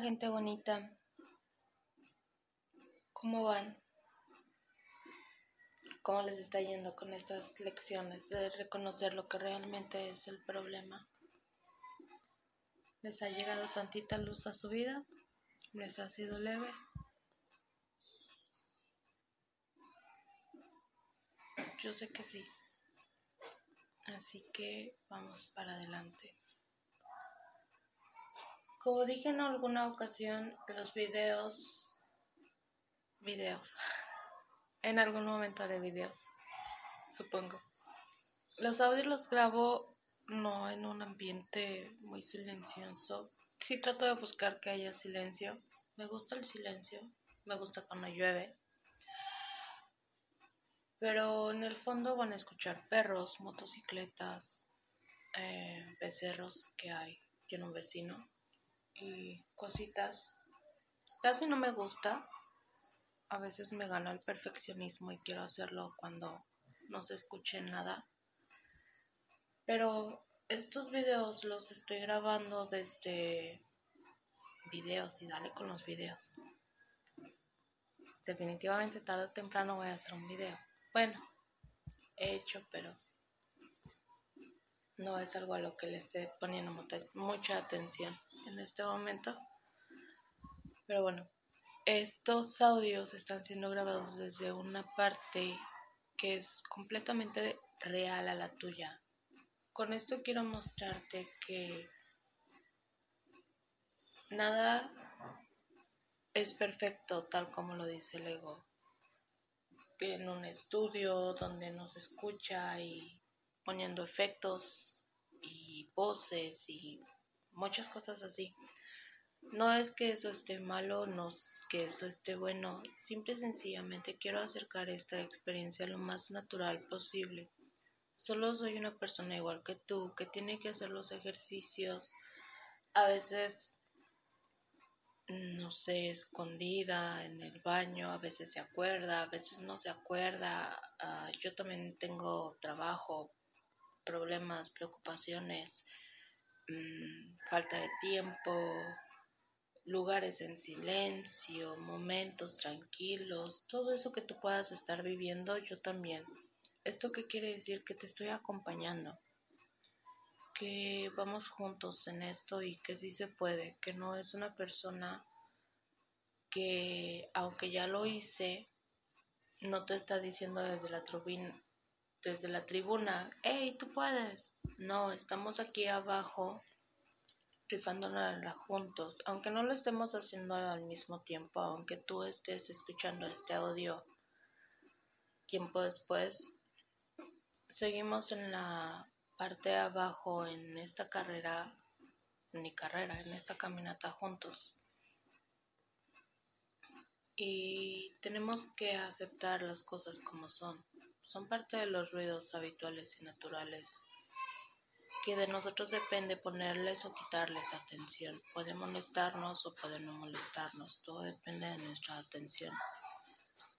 gente bonita. ¿Cómo van? ¿Cómo les está yendo con estas lecciones de reconocer lo que realmente es el problema? ¿Les ha llegado tantita luz a su vida? ¿Les ha sido leve? Yo sé que sí. Así que vamos para adelante. Como dije en alguna ocasión, los videos, videos, en algún momento haré videos, supongo. Los audios los grabo no en un ambiente muy silencioso. Sí trato de buscar que haya silencio. Me gusta el silencio, me gusta cuando llueve. Pero en el fondo van a escuchar perros, motocicletas, eh, becerros que hay. Tiene un vecino cositas. Casi no me gusta. A veces me gana el perfeccionismo y quiero hacerlo cuando no se escuche nada. Pero estos videos los estoy grabando desde videos y dale con los videos. Definitivamente tarde o temprano voy a hacer un video. Bueno, he hecho, pero no es algo a lo que le esté poniendo mucha atención en este momento. Pero bueno, estos audios están siendo grabados desde una parte que es completamente real a la tuya. Con esto quiero mostrarte que nada es perfecto tal como lo dice el ego. En un estudio donde nos escucha y poniendo efectos y voces y muchas cosas así. No es que eso esté malo, no es que eso esté bueno, simple y sencillamente quiero acercar esta experiencia lo más natural posible. Solo soy una persona igual que tú, que tiene que hacer los ejercicios, a veces, no sé, escondida en el baño, a veces se acuerda, a veces no se acuerda. Ah, yo también tengo trabajo, problemas, preocupaciones, falta de tiempo, lugares en silencio, momentos tranquilos, todo eso que tú puedas estar viviendo, yo también. ¿Esto qué quiere decir? Que te estoy acompañando, que vamos juntos en esto y que sí se puede, que no es una persona que aunque ya lo hice, no te está diciendo desde la, desde la tribuna, hey, tú puedes. No, estamos aquí abajo rifándola juntos, aunque no lo estemos haciendo al mismo tiempo, aunque tú estés escuchando este audio tiempo después, seguimos en la parte de abajo en esta carrera, mi carrera, en esta caminata juntos. Y tenemos que aceptar las cosas como son son parte de los ruidos habituales y naturales que de nosotros depende ponerles o quitarles atención. Puede molestarnos o puede no molestarnos, todo depende de nuestra atención.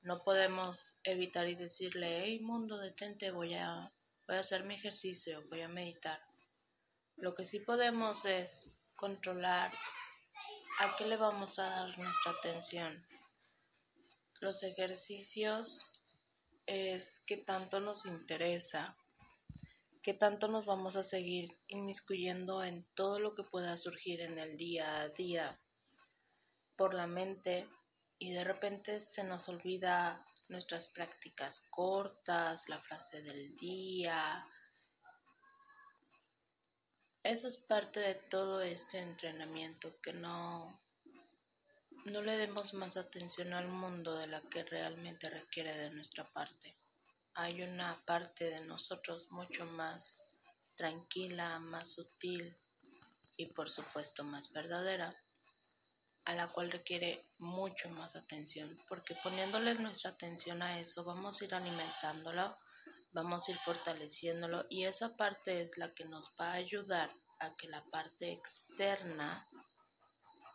No podemos evitar y decirle, hey mundo, detente, voy a, voy a hacer mi ejercicio, voy a meditar. Lo que sí podemos es controlar a qué le vamos a dar nuestra atención. Los ejercicios es qué tanto nos interesa, qué tanto nos vamos a seguir inmiscuyendo en todo lo que pueda surgir en el día a día por la mente y de repente se nos olvida nuestras prácticas cortas, la frase del día. Eso es parte de todo este entrenamiento que no no le demos más atención al mundo de la que realmente requiere de nuestra parte. Hay una parte de nosotros mucho más tranquila, más sutil y por supuesto más verdadera, a la cual requiere mucho más atención, porque poniéndole nuestra atención a eso vamos a ir alimentándolo, vamos a ir fortaleciéndolo y esa parte es la que nos va a ayudar a que la parte externa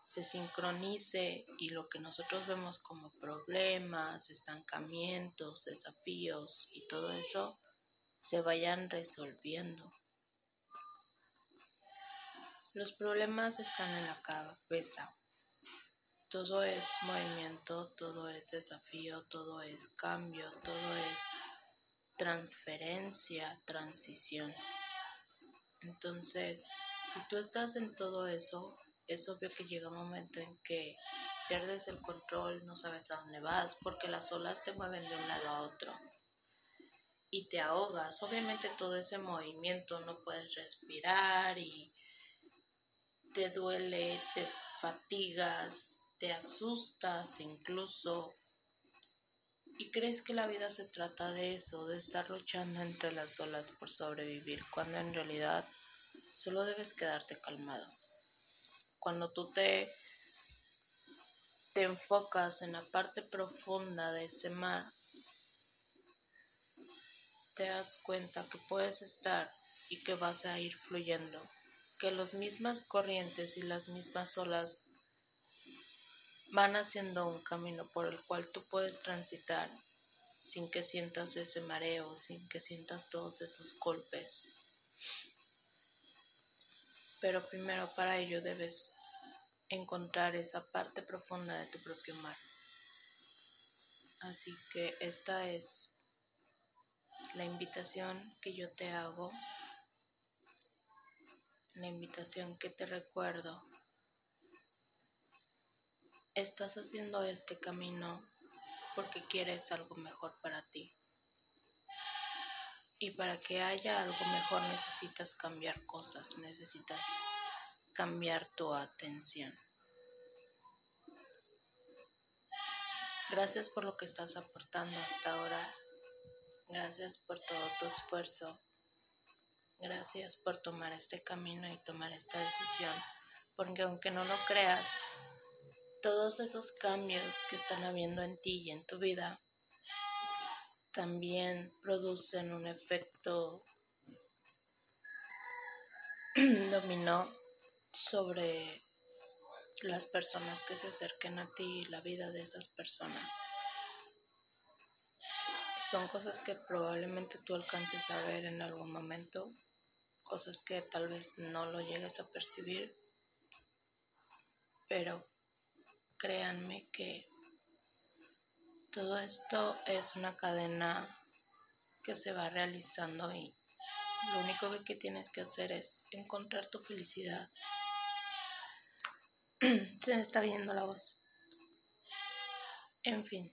se sincronice y lo que nosotros vemos como problemas, estancamientos, desafíos y todo eso se vayan resolviendo. Los problemas están en la cabeza, todo es movimiento, todo es desafío, todo es cambio, todo es transferencia, transición. Entonces, si tú estás en todo eso, es obvio que llega un momento en que pierdes el control, no sabes a dónde vas, porque las olas te mueven de un lado a otro y te ahogas. Obviamente todo ese movimiento no puedes respirar y te duele, te fatigas, te asustas incluso y crees que la vida se trata de eso, de estar luchando entre las olas por sobrevivir, cuando en realidad solo debes quedarte calmado. Cuando tú te, enfocas en la parte profunda de ese mar, te das cuenta que puedes estar y que vas a ir fluyendo, que las mismas corrientes y las mismas olas van haciendo un camino por el cual tú puedes transitar sin que sientas ese mareo, sin que sientas todos esos golpes. Pero primero para ello debes encontrar esa parte profunda de tu propio mar. Así que esta es la invitación que yo te hago, la invitación que te recuerdo Estás haciendo este camino porque quieres algo mejor para ti. Y para que haya algo mejor necesitas cambiar cosas, necesitas cambiar tu atención. Gracias por lo que estás aportando hasta ahora. Gracias por todo tu esfuerzo. Gracias por tomar este camino y tomar esta decisión. Porque aunque no lo creas, todos esos cambios que están habiendo en ti y en tu vida también producen un efecto dominó sobre las personas que se acerquen a ti y la vida de esas personas. Son cosas que probablemente tú alcances a ver en algún momento, cosas que tal vez no lo llegues a percibir, pero créanme que todo esto es una cadena que se va realizando y lo único que, tienes que hacer es encontrar tu felicidad. se me está viendo la voz. En fin.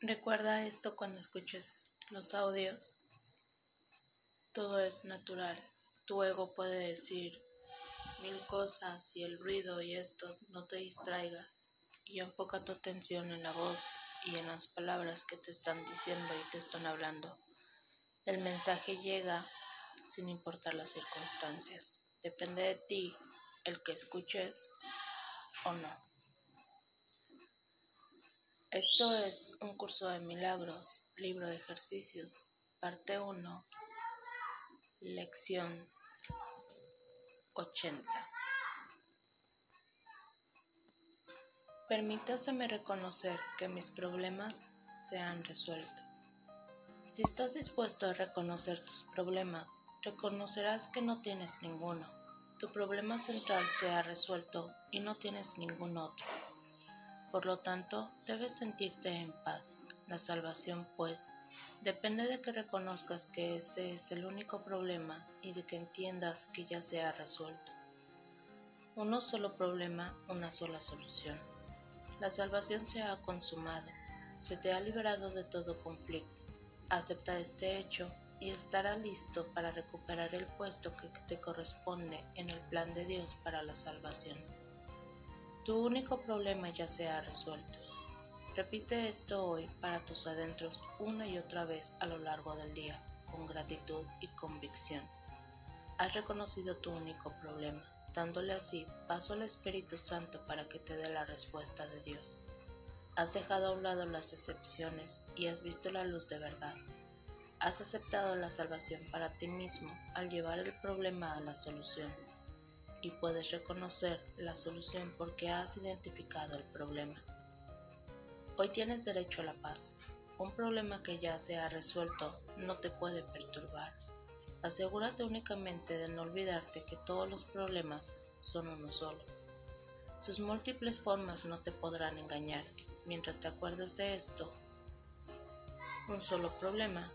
Recuerda esto cuando escuches los audios. Todo es natural. Tu ego puede decir, mil cosas y el ruido y esto, no te distraigas y enfoca tu atención en la voz y en las palabras que te están diciendo y te están hablando. El mensaje llega sin importar las circunstancias. Depende de ti el que escuches o no. Esto es un curso de milagros, libro de ejercicios, parte 1, lección 80. Permítaseme reconocer que mis problemas se han resuelto. Si estás dispuesto a reconocer tus problemas, reconocerás que no tienes ninguno. Tu problema central se ha resuelto y no tienes ningún otro. Por lo tanto, debes sentirte en paz. La salvación, pues, Depende de que reconozcas que ese es el único problema y de que entiendas que ya se ha resuelto. Uno solo problema, una sola solución. La salvación se ha consumado, se te ha liberado de todo conflicto. Acepta este hecho y estará listo para recuperar el puesto que te corresponde en el plan de Dios para la salvación. Tu único problema ya se ha resuelto. Repite esto hoy para tus adentros una y otra vez a lo largo del día, con gratitud y convicción. Has reconocido tu único problema, dándole así paso al Espíritu Santo para que te dé la respuesta de Dios. Has dejado a un lado las excepciones y has visto la luz de verdad. Has aceptado la salvación para ti mismo al llevar el problema a la solución. Y puedes reconocer la solución porque has identificado el problema. Hoy tienes derecho a la paz. Un problema que ya se ha resuelto no te puede perturbar. Asegúrate únicamente de no olvidarte que todos los problemas son uno solo. Sus múltiples formas no te podrán engañar. Mientras te acuerdes de esto, un solo problema,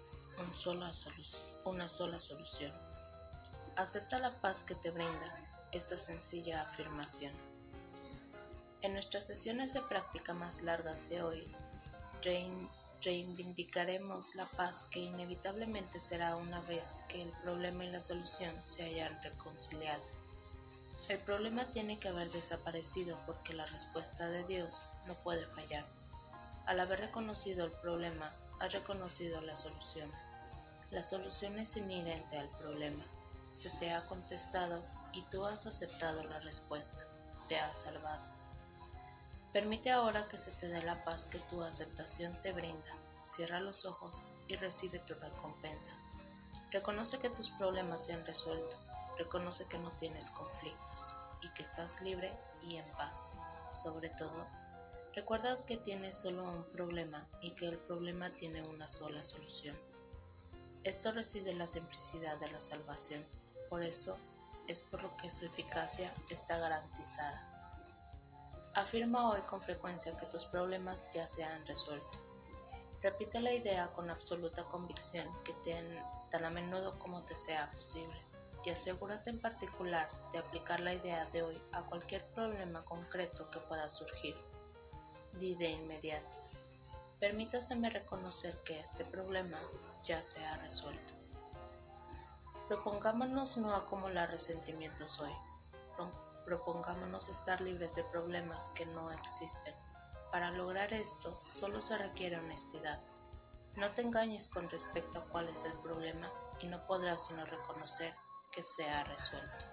una sola solución. Acepta la paz que te brinda esta sencilla afirmación. En nuestras sesiones de práctica más largas de hoy, reivindicaremos la paz que inevitablemente será una vez que el problema y la solución se hayan reconciliado. El problema tiene que haber desaparecido porque la respuesta de Dios no puede fallar. Al haber reconocido el problema, has reconocido la solución. La solución es inherente al problema. Se te ha contestado y tú has aceptado la respuesta. Te has salvado. Permite ahora que se te dé la paz que tu aceptación te brinda. Cierra los ojos y recibe tu recompensa. Reconoce que tus problemas se han resuelto Reconoce que no tienes conflictos y que estás libre y en paz. Sobre todo, recuerda que tienes solo un problema y que el problema tiene una sola solución. Esto reside en la simplicidad de la salvación. Por eso es por lo que su eficacia está garantizada. Afirma hoy con frecuencia que tus problemas ya se han resuelto. Repite la idea con absoluta convicción que tan a menudo como te sea posible y asegúrate en particular de aplicar la idea de hoy a cualquier problema concreto que pueda surgir. Di de inmediato, permítaseme reconocer que este problema ya se ha resuelto. Propongámonos no acumular resentimientos hoy. Propongámonos estar libres de problemas que no existen. Para lograr esto solo se requiere honestidad. No te engañes con respecto a cuál es el problema y no podrás sino reconocer que se ha resuelto.